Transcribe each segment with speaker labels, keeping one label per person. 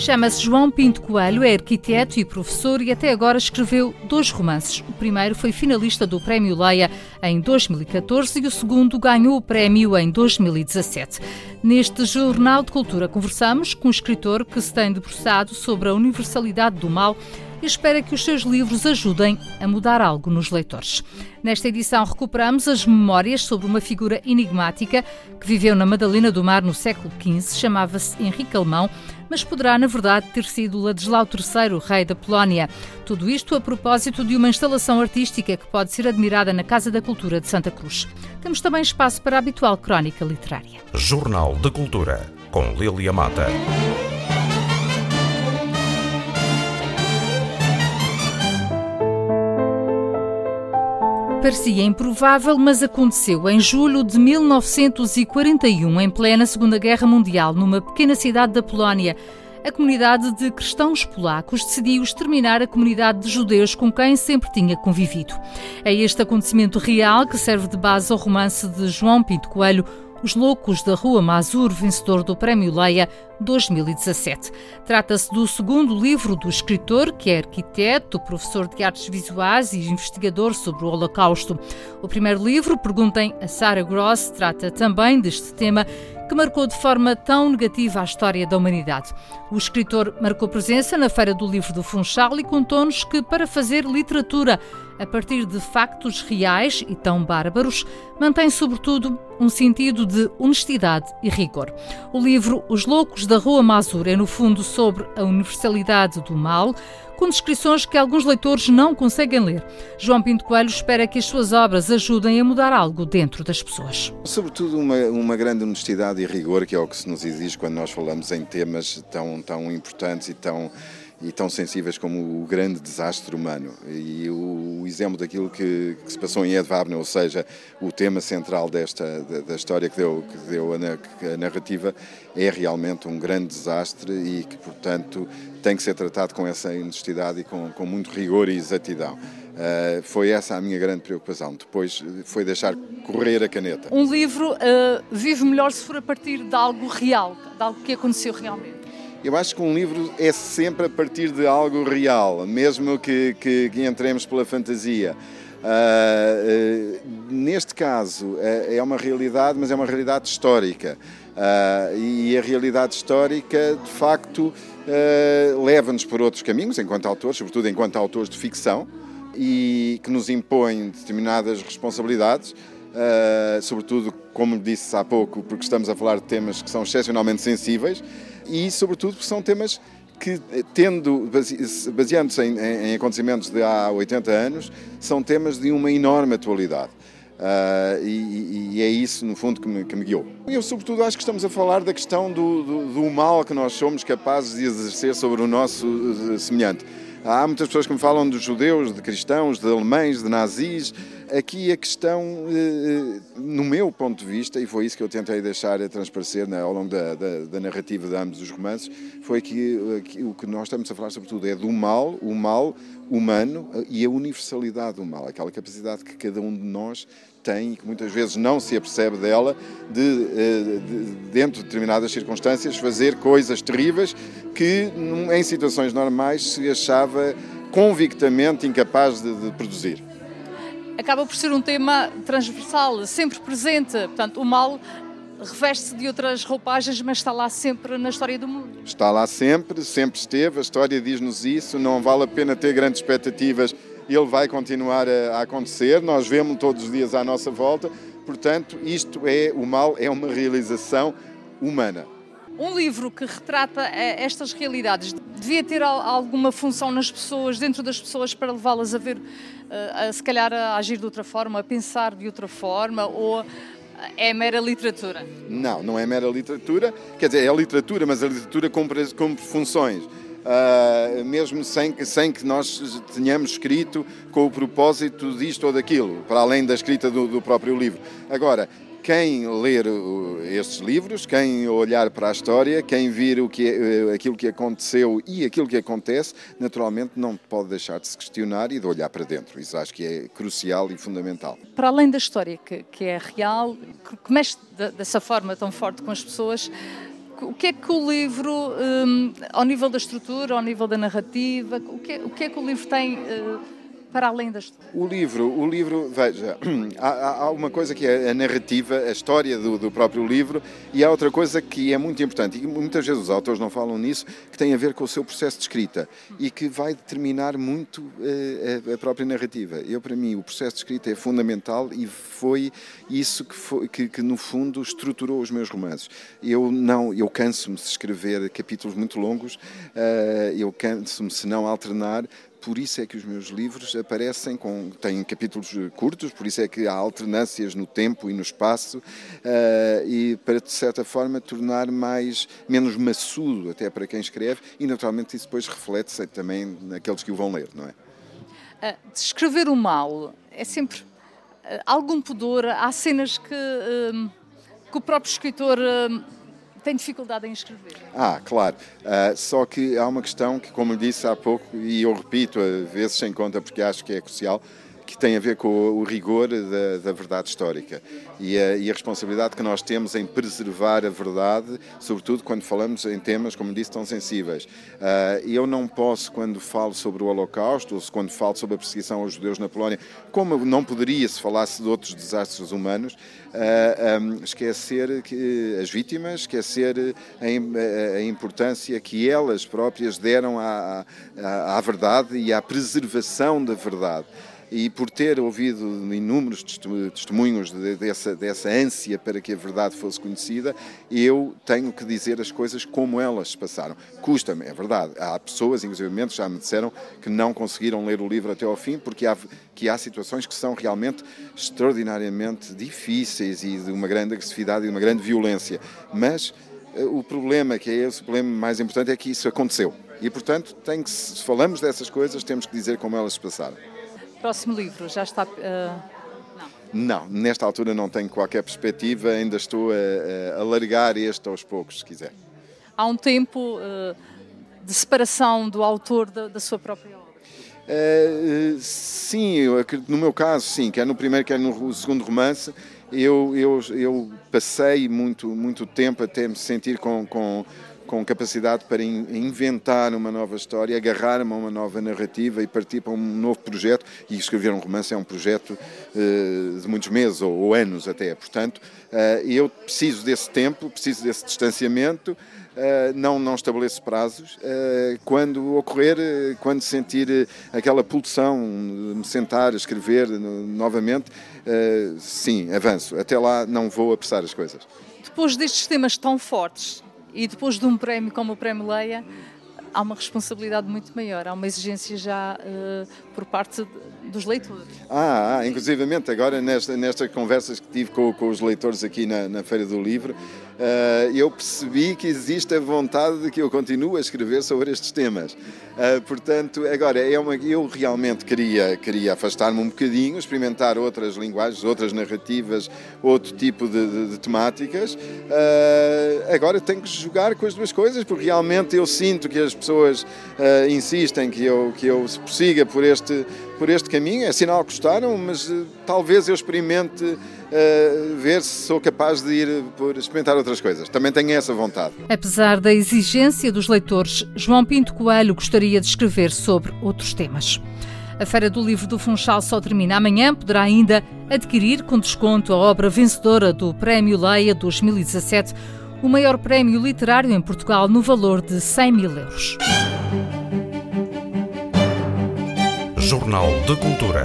Speaker 1: Chama-se João Pinto Coelho, é arquiteto e professor e até agora escreveu dois romances. O primeiro foi finalista do Prémio Leia em 2014 e o segundo ganhou o prémio em 2017. Neste Jornal de Cultura conversamos com um escritor que se tem debruçado sobre a universalidade do mal e espera que os seus livros ajudem a mudar algo nos leitores. Nesta edição recuperamos as memórias sobre uma figura enigmática que viveu na Madalena do Mar no século XV, chamava-se Henrique Alemão, mas poderá, na verdade, ter sido Ladislau III, rei da Polónia. Tudo isto a propósito de uma instalação artística que pode ser admirada na Casa da Cultura de Santa Cruz. Temos também espaço para a habitual crónica literária.
Speaker 2: Jornal de Cultura, com Lilia Mata.
Speaker 1: Parecia improvável, mas aconteceu em julho de 1941, em plena Segunda Guerra Mundial, numa pequena cidade da Polónia. A comunidade de cristãos polacos decidiu exterminar a comunidade de judeus com quem sempre tinha convivido. É este acontecimento real que serve de base ao romance de João Pinto Coelho, os Loucos da Rua Mazur, vencedor do Prémio Leia 2017. Trata-se do segundo livro do escritor, que é arquiteto, professor de artes visuais e investigador sobre o Holocausto. O primeiro livro, Perguntem a Sarah Gross, trata também deste tema que marcou de forma tão negativa a história da humanidade. O escritor marcou presença na Feira do Livro do Funchal e contou-nos que, para fazer literatura a partir de factos reais e tão bárbaros, mantém sobretudo um sentido de honestidade e rigor. O livro Os Loucos da Rua Mazur é, no fundo, sobre a universalidade do mal, com descrições que alguns leitores não conseguem ler. João Pinto Coelho espera que as suas obras ajudem a mudar algo dentro das pessoas.
Speaker 3: Sobretudo uma, uma grande honestidade e rigor, que é o que se nos exige quando nós falamos em temas tão, tão importantes e tão e tão sensíveis como o grande desastre humano. E o, o exemplo daquilo que, que, se passou em Ed Wabner, ou seja, o tema central desta da, da história que deu, que deu a, a, narrativa, é realmente um grande desastre e que, portanto, tem que ser tratado com essa honestidade e com, com muito rigor e exatidão. Uh, foi essa a minha grande preocupação. Depois foi deixar correr a caneta.
Speaker 1: Um livro uh, vive melhor se for a partir de algo real, de algo que aconteceu realmente.
Speaker 3: Eu acho que um livro é sempre a partir de algo real, mesmo que, que, que entremos pela fantasia. Uh, uh, neste caso uh, é uma realidade, mas é uma realidade histórica. e a realidade histórica, de facto, leva-nos por outros caminhos, enquanto autores, sobretudo enquanto autores de ficção, e que nos impõe determinadas responsabilidades. Sobretudo, como disse há pouco, porque estamos a falar de temas que são excepcionalmente sensíveis, e, sobretudo, porque são temas que, tendo, baseando-se em, em, acontecimentos de há 80 anos, são temas de uma enorme atualidade. Uh, e, e, é isso, no fundo, que me, que me, guiou. Eu, sobretudo, acho que estamos a falar da questão do, do, do mal que nós somos capazes de exercer sobre o nosso uh, semelhante. Há muitas pessoas que me falam de judeus, de cristãos, de alemães, de nazis. Aqui a questão, eh, eh, no meu ponto de vista, e foi isso que eu tentei deixar a transparecer ao longo da, da, da narrativa de ambos os romances, foi que, que o que nós estamos a falar, sobretudo, é do mal, o mal humano e a universalidade do mal, aquela capacidade que cada um de nós tem e que muitas vezes não se apercebe dela, de, eh, de, dentro de determinadas circunstâncias, fazer coisas terríveis que em situações normais se achava convictamente incapaz de, de produzir.
Speaker 1: Acaba por ser um tema transversal, sempre presente. Portanto, o mal reveste-se de outras roupagens, mas está lá sempre na história do mundo.
Speaker 3: Está lá sempre, sempre esteve. A história diz-nos isso. Não vale a pena ter grandes expectativas ele vai continuar a, a acontecer, nós vemos todos os dias à nossa volta, portanto, isto é, o mal é uma realização humana.
Speaker 1: Um livro que retrata eh, estas realidades devia ter alguma função nas pessoas, dentro das pessoas, para levá-las a ver, a, se calhar a agir de outra forma, a pensar de outra forma, ou é mera literatura?
Speaker 3: Não, não é mera literatura. Quer dizer, é literatura, mas a literatura cumpre, cumpre funções uh, mesmo sem, sem que nós tenhamos escrito com o propósito disto ou daquilo, para além da escrita do, do próprio livro. Agora,
Speaker 4: quem ler estes livros, quem olhar para a história, quem vir o que, é, aquilo que aconteceu e aquilo que acontece, naturalmente não pode deixar de se questionar e de olhar para dentro. Isso acho que é crucial e fundamental.
Speaker 1: Para além da história que, que é real, que mexe dessa forma tão forte com as pessoas, o que é que o livro, um, ao nível da estrutura, ao nível da narrativa, o que, é, o que é que o livro tem... Uh, para além da história?
Speaker 4: O livro, o livro veja, há, há uma coisa que é a narrativa, a história do, do, próprio livro, e há outra coisa que é muito importante, e muitas vezes os autores não falam nisso, que tem a ver com o seu processo de escrita e que vai determinar muito uh, a, a, própria narrativa. Eu, para mim, o processo de escrita é fundamental e foi isso que, foi, que, que no fundo, estruturou os meus romances. Eu não, eu canso-me de escrever capítulos muito longos, uh, eu canso-me se não alternar, por isso é que os meus livros aparecem com têm capítulos curtos, por isso é que há alternâncias no tempo e no espaço uh, e para de certa forma tornar mais menos maçudo até para quem escreve e naturalmente isso depois reflete-se também naqueles que o vão ler, não é?
Speaker 1: Uh, descrever o mal é sempre uh, algum pudor. Há cenas que, que o próprio escritor tem dificuldade em escrever.
Speaker 4: Ah, claro. Uh, só que há uma questão que, como disse há pouco, e eu repito a vezes sem conta porque acho que é crucial, que tem a ver com o rigor da, da verdade histórica e a, e a, responsabilidade que nós temos em preservar a verdade, sobretudo quando falamos em temas, como disse, tão sensíveis. Uh, eu não posso, quando falo sobre o Holocausto, ou quando falo sobre a perseguição aos judeus na Polónia, como não poderia se falasse de outros desastres humanos, uh, ah, um, esquecer que as vítimas, esquecer a, a, importância que elas próprias deram à, à, à verdade e à preservação da verdade e por ter ouvido inúmeros testemunhos dessa, dessa ânsia para que a verdade fosse conhecida, eu tenho que dizer as coisas como elas se passaram. Custa-me, é verdade. Há pessoas, inclusive, já me disseram que não conseguiram ler o livro até ao fim porque há, que há situações que são realmente extraordinariamente difíceis e de uma grande agressividade e de uma grande violência. Mas eh, o problema, que é esse o problema mais importante, é que isso aconteceu. E, portanto, tem que, se falamos dessas coisas, temos que dizer como elas se passaram.
Speaker 1: Próximo livro, já está. Uh...
Speaker 4: Não. nesta altura não tenho qualquer perspectiva, ainda estou a, a alargar este aos poucos, se quiser.
Speaker 1: Há um tempo uh, de separação do autor da, da sua própria obra?
Speaker 4: Uh, sim, eu, no meu caso, sim, quer no primeiro, quer no segundo romance, eu, eu, eu passei muito, muito tempo até me sentir com, com com capacidade para inventar uma nova história, agarrar-me a uma nova narrativa e partir para um novo projeto. E escrever um romance é um projeto uh, de muitos meses ou, anos até. Portanto, uh, eu preciso desse tempo, preciso desse distanciamento. Uh, não, não estabeleço prazos. quando ocorrer, quando sentir aquela pulsão me sentar, escrever novamente, sim, avanço. Até lá não vou apressar as coisas.
Speaker 1: Depois destes temas tão fortes, e depois de um prémio como o Prémio Leia, há uma responsabilidade muito maior, há uma exigência já uh, por parte dos leitores.
Speaker 4: Ah, ah inclusivamente agora nesta, nestas conversas que tive com, com os leitores aqui na, na Feira do Livro, uh, eu percebi que existe a vontade de que eu continue a escrever sobre estes temas. Uh, portanto, agora, é uma, eu realmente queria, queria afastar-me um bocadinho, experimentar outras linguagens, outras narrativas, outro tipo de, de, de temáticas. Uh, agora tenho que jogar com as duas coisas, porque realmente eu sinto que as pessoas insistem que eu, que eu prossiga por este, por este caminho. É sinal que gostaram, mas talvez eu experimente uh, ver se sou capaz de ir por experimentar outras coisas. Também tenho essa vontade.
Speaker 1: Apesar da exigência dos leitores, João Pinto Coelho gostaria de escrever sobre outros temas. A Feira do Livro do Funchal só termina amanhã. Poderá ainda adquirir com desconto a obra vencedora do Prémio Leia 2017, o maior prémio literário em Portugal no valor de 100 mil euros.
Speaker 2: Jornal de Cultura.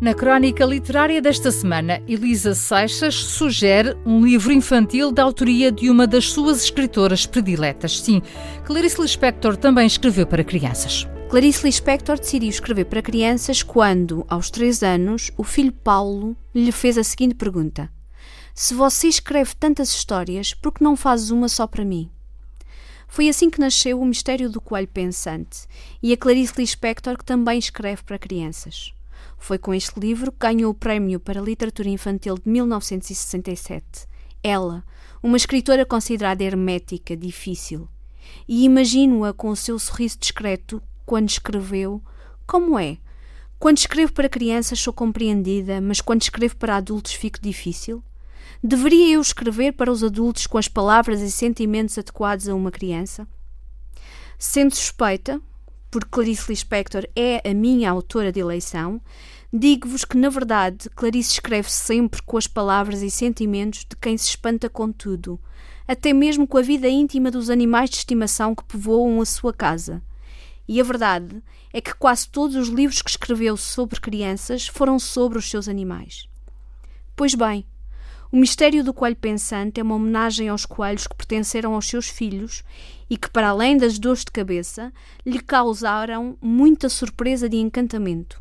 Speaker 1: Na crónica literária desta semana, Elisa Seixas sugere um livro infantil da autoria de uma das suas escritoras prediletas. Sim, Clarice Lispector também escreveu para crianças.
Speaker 5: Clarice Lispector decidiu escrever para crianças quando, aos três anos, o filho Paulo lhe fez a seguinte pergunta: Se você escreve tantas histórias, por que não fazes uma só para mim? Foi assim que nasceu o Mistério do Coelho Pensante e a Clarice Lispector, que também escreve para crianças. Foi com este livro que ganhou o Prémio para Literatura Infantil de 1967. Ela, uma escritora considerada hermética, difícil. E imagino-a com o seu sorriso discreto quando escreveu: Como é? Quando escrevo para crianças sou compreendida, mas quando escrevo para adultos fico difícil? Deveria eu escrever para os adultos com as palavras e sentimentos adequados a uma criança? Sendo suspeita, porque Clarice Lispector é a minha autora de eleição, digo-vos que, na verdade, Clarice escreve sempre com as palavras e sentimentos de quem se espanta com tudo, até mesmo com a vida íntima dos animais de estimação que povoam a sua casa. E a verdade é que quase todos os livros que escreveu sobre crianças foram sobre os seus animais. Pois bem, o mistério do coelho pensante é uma homenagem aos coelhos que pertenceram aos seus filhos e que, para além das dores de cabeça, lhe causaram muita surpresa de encantamento.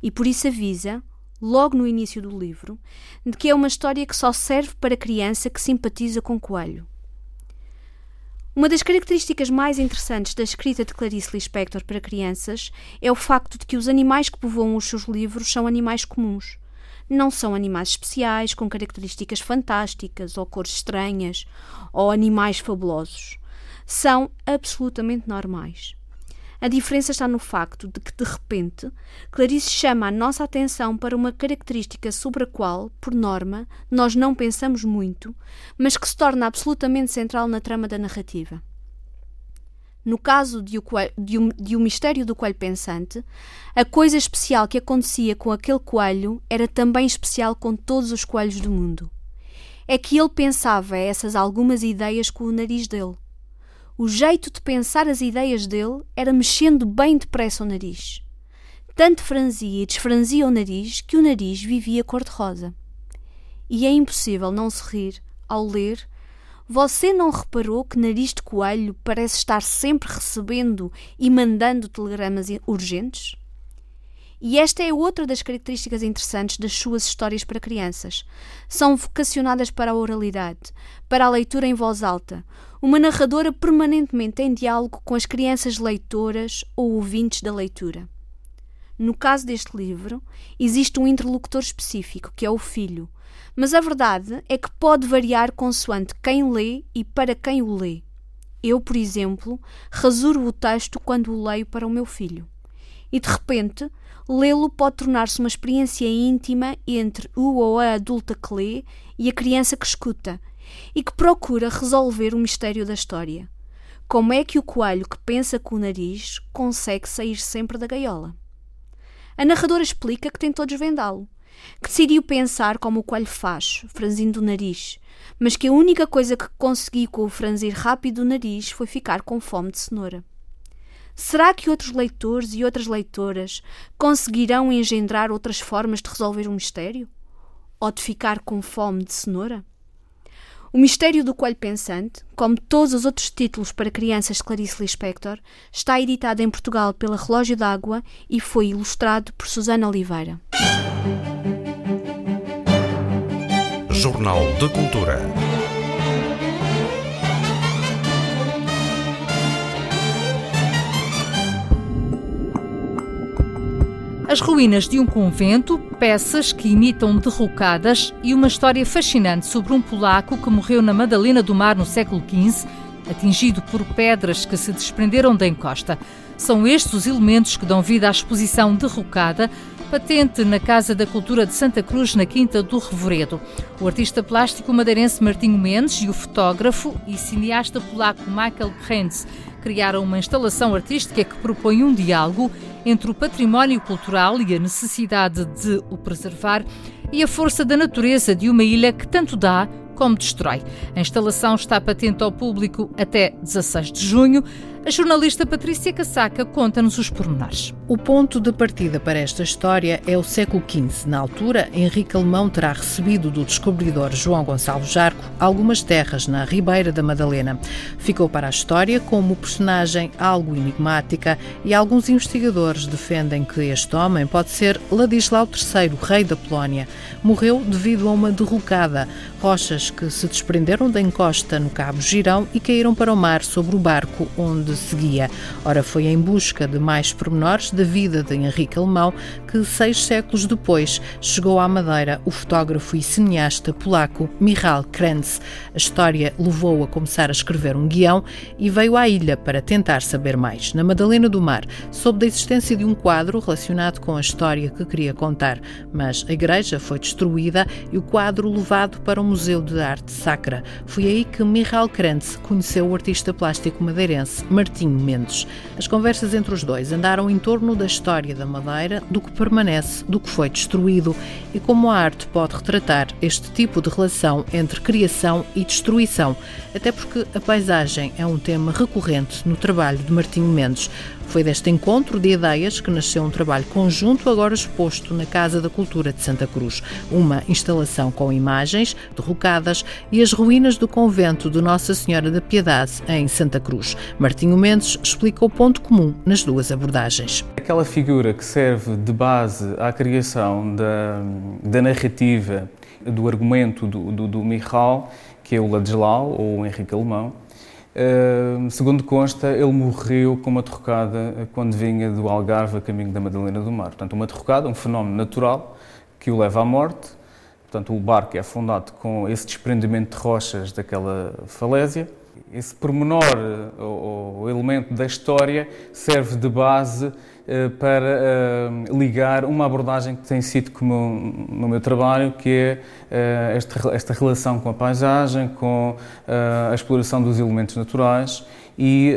Speaker 5: E por isso avisa, logo no início do livro, de que é uma história que só serve para criança que simpatiza com coelho. Uma das características mais interessantes da escrita de Clarice Lispector para crianças é o facto de que os animais que povoam os seus livros são animais comuns. Não são animais especiais, com características fantásticas, ou cores estranhas, ou animais fabulosos são absolutamente normais. A diferença está no facto de que, de repente, Clarice chama a nossa atenção para uma característica sobre a qual, por norma, nós não pensamos muito, mas que se torna absolutamente central na trama da narrativa. No caso de o, coelho, de, o, de o mistério do coelho pensante, a coisa especial que acontecia com aquele coelho era também especial com todos os coelhos do mundo. É que ele pensava essas algumas ideias com o nariz dele o jeito de pensar as ideias dele era mexendo bem depressa o nariz. Tanto franzia e desfranzia o nariz que o nariz vivia cor-de-rosa. E é impossível não se rir ao ler. Você não reparou que Nariz de Coelho parece estar sempre recebendo e mandando telegramas urgentes? E esta é outra das características interessantes das suas histórias para crianças. São vocacionadas para a oralidade, para a leitura em voz alta, uma narradora permanentemente em diálogo com as crianças leitoras ou ouvintes da leitura. No caso deste livro, existe um interlocutor específico, que é o filho, mas a verdade é que pode variar consoante quem lê e para quem o lê. Eu, por exemplo, rasuro o texto quando o leio para o meu filho. E de repente, lê-lo pode tornar-se uma experiência íntima entre o ou a adulta que lê e a criança que escuta e que procura resolver o mistério da história. Como é que o coelho que pensa com o nariz consegue sair sempre da gaiola? A narradora explica que tentou desvendá-lo, que decidiu pensar como o coelho faz, franzindo o nariz, mas que a única coisa que conseguiu com o franzir rápido do nariz foi ficar com fome de cenoura. Será que outros leitores e outras leitoras conseguirão engendrar outras formas de resolver o mistério? Ou de ficar com fome de cenoura? O Mistério do Coelho Pensante, como todos os outros títulos para crianças de Clarice Lispector, está editado em Portugal pela Relógio d'Água e foi ilustrado por Susana Oliveira.
Speaker 2: Jornal de Cultura.
Speaker 1: As ruínas de um convento, peças que imitam derrocadas e uma história fascinante sobre um polaco que morreu na Madalena do Mar no século XV, atingido por pedras que se desprenderam da encosta. São estes os elementos que dão vida à exposição derrocada, patente na Casa da Cultura de Santa Cruz, na Quinta do Revoredo. O artista plástico madeirense Martinho Mendes e o fotógrafo e cineasta polaco Michael Krentz criaram uma instalação artística que propõe um diálogo entre o património cultural e a necessidade de o preservar e a força da natureza de uma ilha que tanto dá como destrói. A instalação está patente ao público até 16 de junho. A jornalista Patrícia Casaca conta-nos os pormenores.
Speaker 6: O ponto de partida para esta história é o século XV. Na altura, Henrique Alemão terá recebido do descobridor João Gonçalo Jarco algumas terras na Ribeira da Madalena. Ficou para a história como personagem algo enigmática e alguns investigadores defendem que este homem pode ser Ladislau III, rei da Polónia. Morreu devido a uma derrocada. Rochas que se desprenderam da encosta no Cabo Girão e caíram para o mar sobre o barco onde seguia. Ora, foi em busca de mais pormenores da vida de Henrique Alemão que, seis séculos depois, chegou à Madeira o fotógrafo e cineasta polaco Michal Krenz. A história levou-o a começar a escrever um guião e veio à ilha para tentar saber mais. Na Madalena do Mar, soube da existência de um quadro relacionado com a história que queria contar, mas a igreja foi destruída e o quadro levado para o Museu de Arte Sacra. Foi aí que Michal Krantz conheceu o artista plástico madeirense Martinho Mendes. As conversas entre os dois andaram em torno da história da Madeira, do que permanece, do que foi destruído e como a arte pode retratar este tipo de relação entre criação e destruição, até porque a paisagem é um tema recorrente no trabalho de Martinho Mendes. Foi deste encontro de ideias que nasceu um trabalho conjunto agora exposto na Casa da Cultura de Santa Cruz, uma instalação com imagens derrocadas e as ruínas do convento de Nossa Senhora da Piedade em Santa Cruz. Martinho Mendes explica o ponto comum nas duas abordagens.
Speaker 7: Aquela figura que serve de base à criação da, da narrativa, do argumento do, do, do Michal, que é o Ladislau ou o Henrique Alemão, Segundo consta, ele morreu com uma derrocada quando vinha do Algarve a caminho da Madalena do Mar. Portanto, uma derrocada, um fenómeno natural que o leva à morte. Portanto, o barco é afundado com esse desprendimento de rochas daquela falésia. Esse pormenor, ou, ou elemento da história, serve de base eh, para eh, ligar uma abordagem que tem sido comum no meu trabalho, que é eh, esta, relação com a paisagem, com a exploração dos elementos naturais e,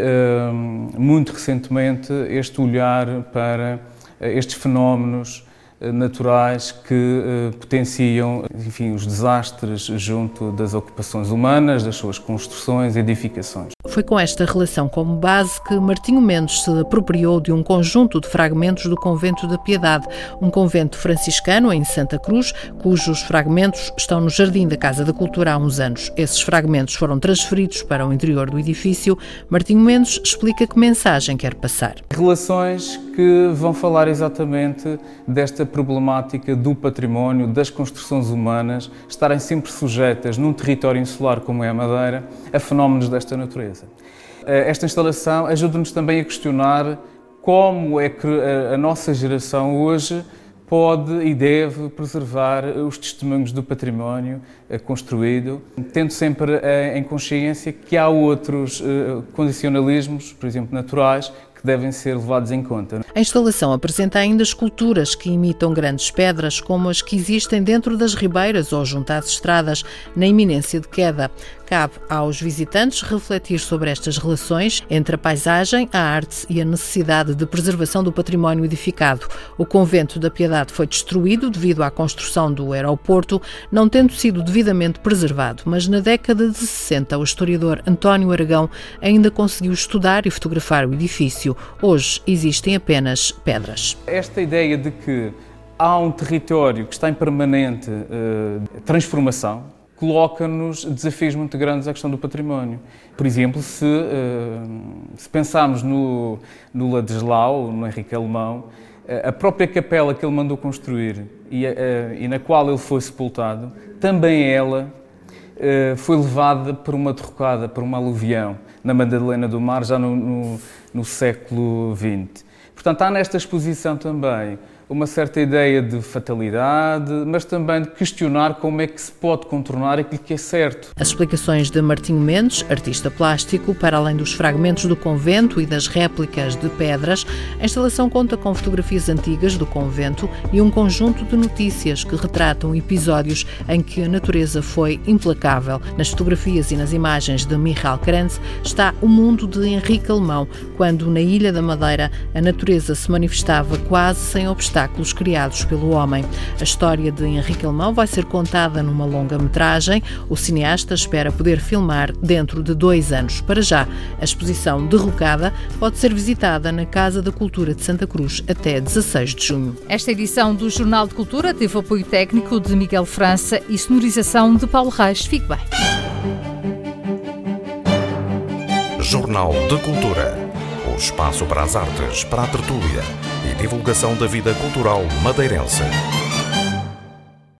Speaker 7: muito recentemente, este olhar para estes fenómenos naturais que uh, potenciam enfim, os desastres junto das ocupações humanas, das suas construções e edificações.
Speaker 6: Foi com esta relação como base que Martinho Mendes se apropriou de um conjunto de fragmentos do Convento da Piedade, um convento franciscano em Santa Cruz, cujos fragmentos estão no Jardim da Casa da Cultura há uns anos. Esses fragmentos foram transferidos para o interior do edifício. Martinho Mendes explica que mensagem quer passar.
Speaker 7: Relações que vão falar exatamente desta problemática do património, das construções humanas, estarem sempre sujeitas num território insular como é a Madeira a fenómenos desta natureza. Eh, esta instalação ajuda-nos também a questionar como é que a nossa geração hoje pode e deve preservar os testemunhos do património eh, construído, tendo sempre eh, em consciência que há outros condicionalismos, por exemplo, naturais, que devem ser levados em conta.
Speaker 6: A instalação apresenta ainda esculturas que imitam grandes pedras, como as que existem dentro das ribeiras ou junto às estradas, na iminência de queda. Cabe aos visitantes refletir sobre estas relações entre a paisagem, a arte e a necessidade de preservação do património edificado. O convento da Piedade foi destruído devido à construção do aeroporto, não tendo sido devidamente preservado, mas na década de 60 o historiador António Aragão ainda conseguiu estudar e fotografar o edifício. Hoje existem apenas pedras.
Speaker 7: Esta ideia de que há um território que está em permanente uh, transformação, coloca-nos desafios muito grandes à questão do património. Por exemplo, se, eh, se pensarmos no, no Ladislau, no Henrique Alemão, eh, a própria capela que ele mandou construir e, eh, e na qual ele foi sepultado, também ela foi levada por uma derrocada, por uma aluvião, na Madalena do Mar, já no, no, no século XX. Portanto, há nesta exposição também uma certa ideia de fatalidade, mas também de questionar como é que se pode contornar aquilo que é certo.
Speaker 6: As explicações de Martinho Mendes, artista plástico, para além dos fragmentos do convento e das réplicas de pedras, a instalação conta com fotografias antigas do convento e um conjunto de notícias que retratam episódios em que a natureza foi implacável. Nas fotografias e nas imagens de Michal Krenz está o mundo de Henrique Alemão, quando na Ilha da Madeira a natureza se manifestava quase sem obstáculos obstáculos criados pelo homem. A história de Henrique Alemão vai ser contada numa longa-metragem. O cineasta espera poder filmar dentro de dois anos. Para já, a exposição Derrocada pode ser visitada na Casa da Cultura de Santa Cruz até 16 de junho.
Speaker 1: Esta edição do Jornal de Cultura teve apoio técnico de Miguel França e sonorização de Paulo Reis. Fique bem.
Speaker 2: Jornal de Cultura. O espaço para as artes, para a tertúlia e divulgação da vida cultural madeirense.